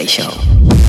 微笑。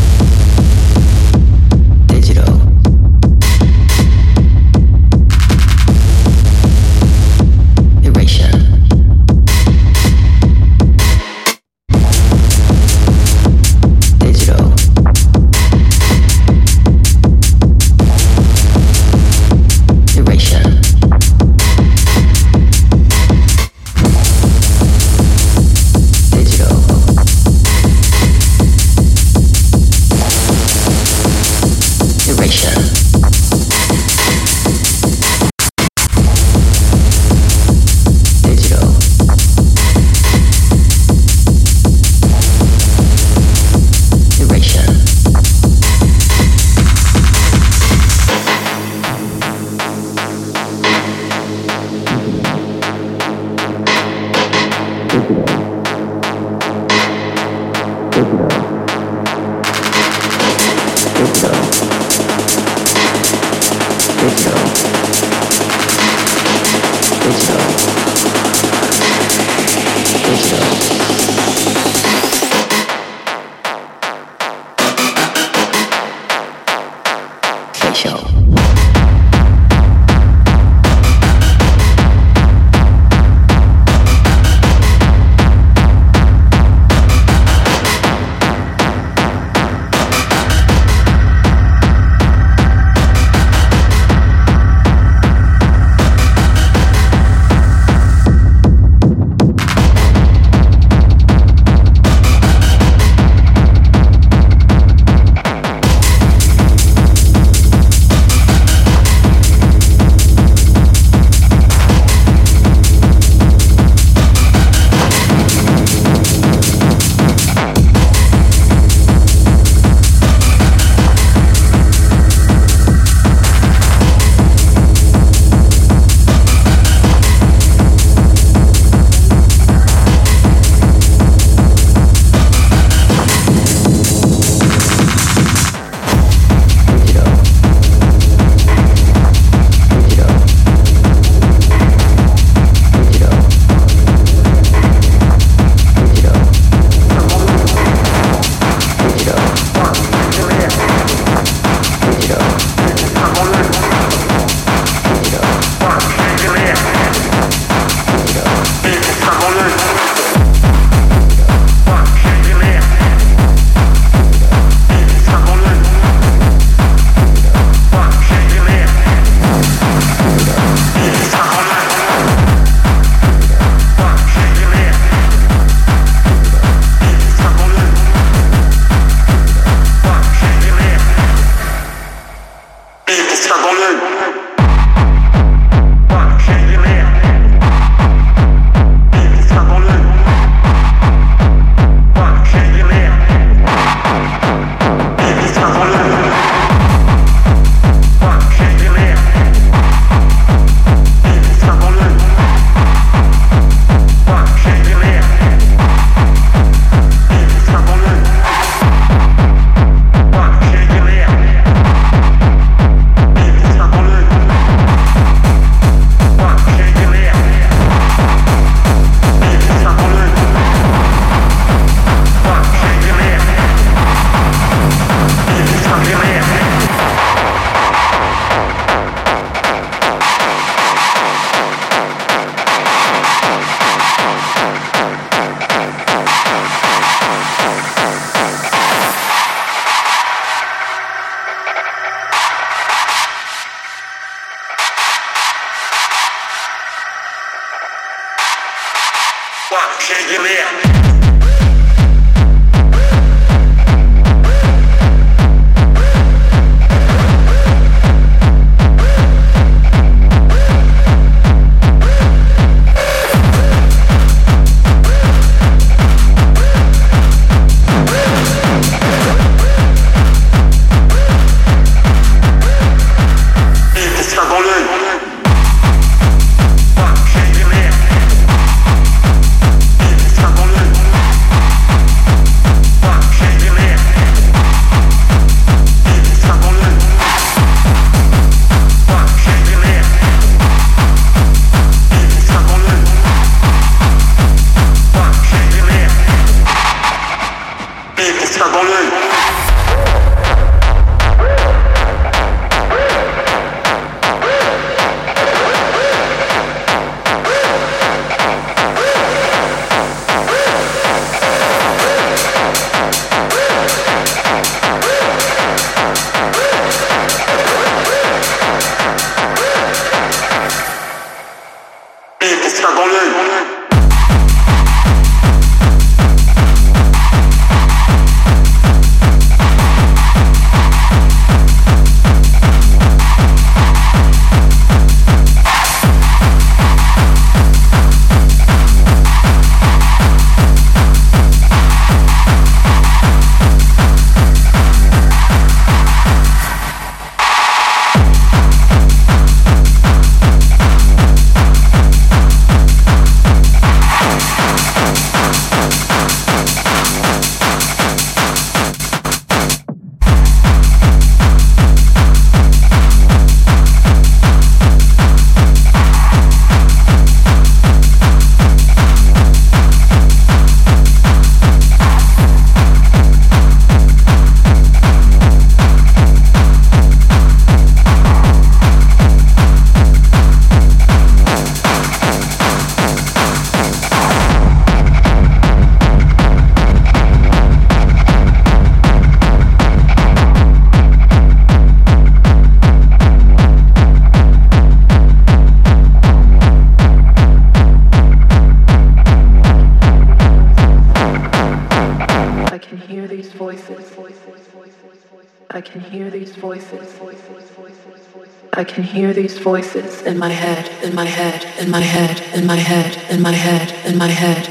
Hear these voices in my head, in my head, in my head, in my head, in my head, in my head.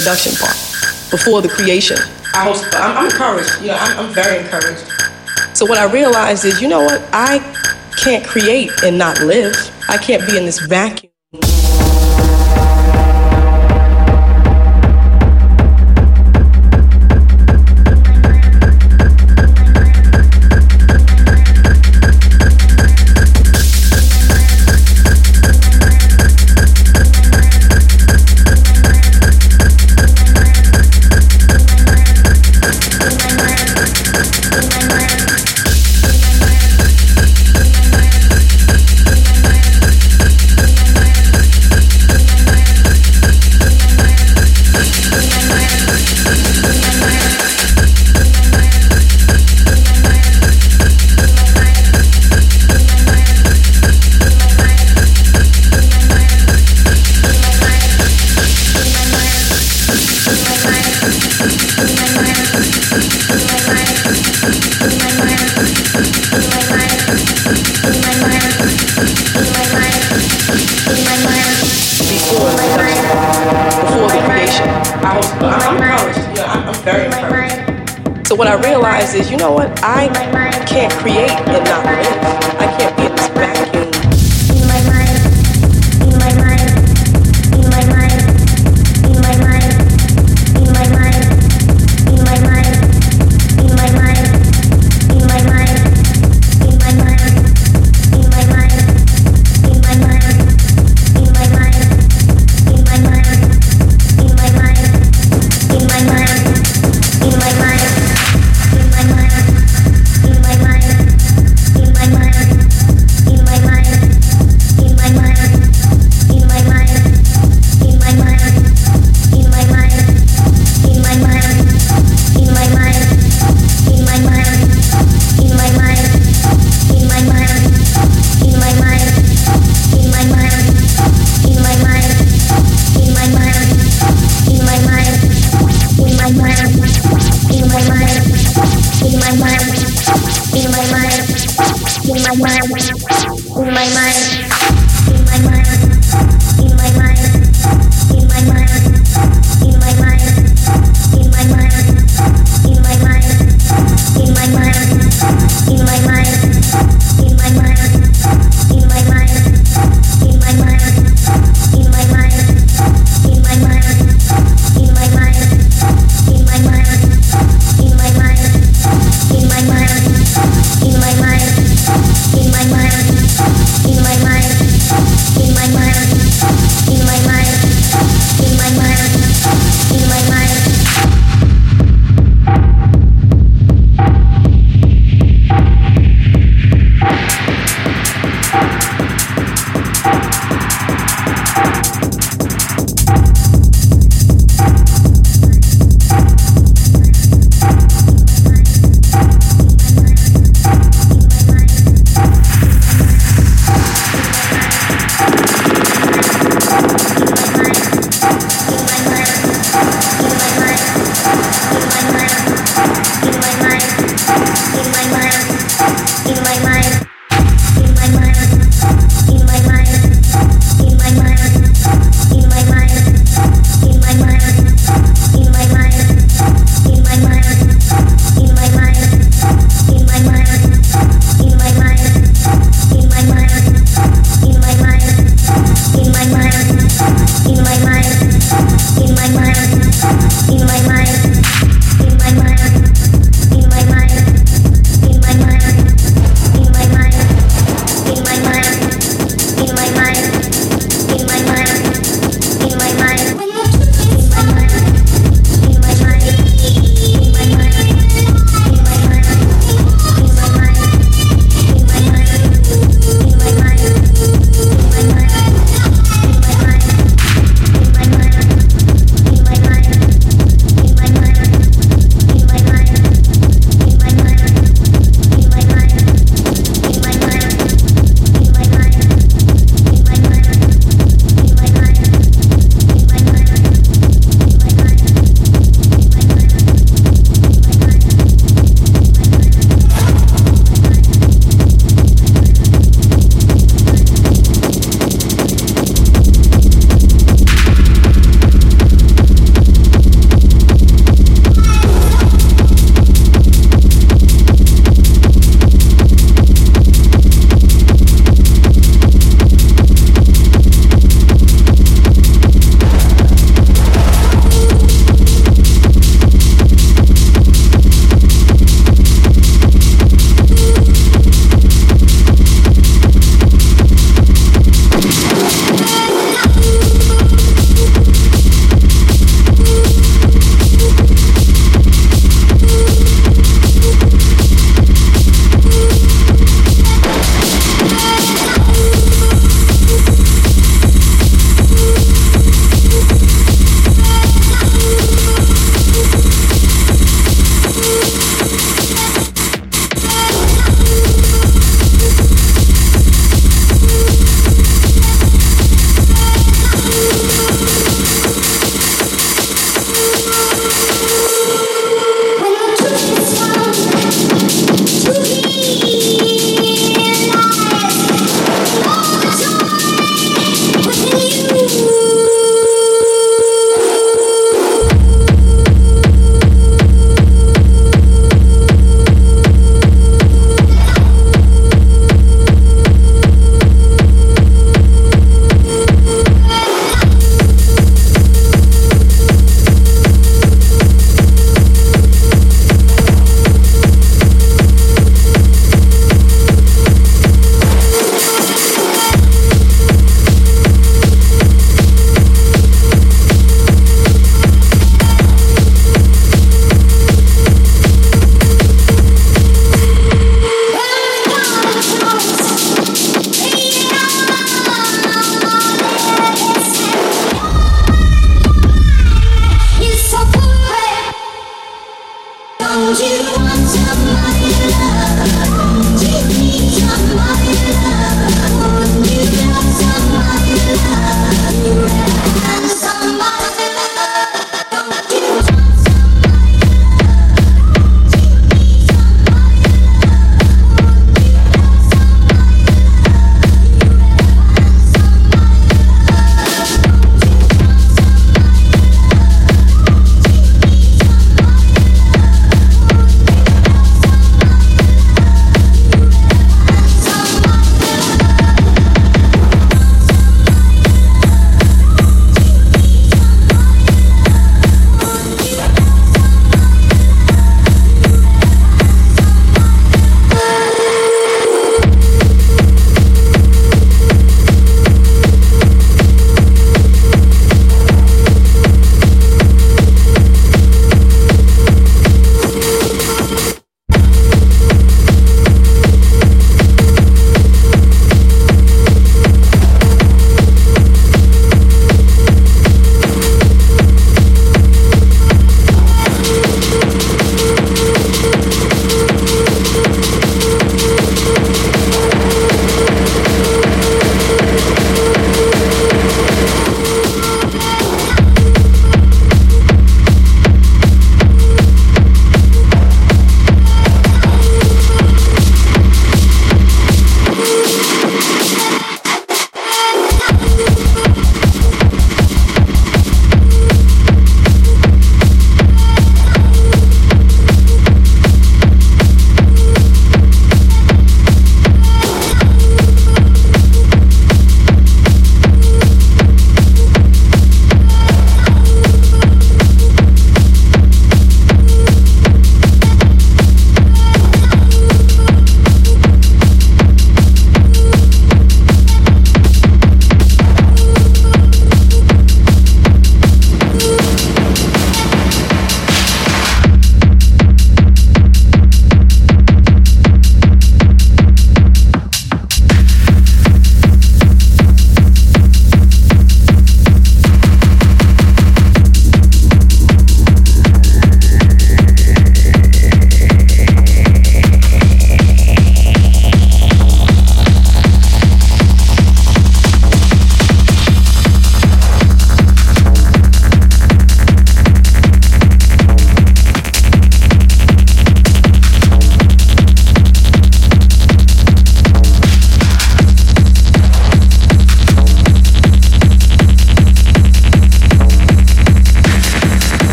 production part, before the creation. I host, I'm, I'm encouraged. You know, I'm, I'm very encouraged. So what I realized is, you know what? I can't create and not live. I can't be in this vacuum.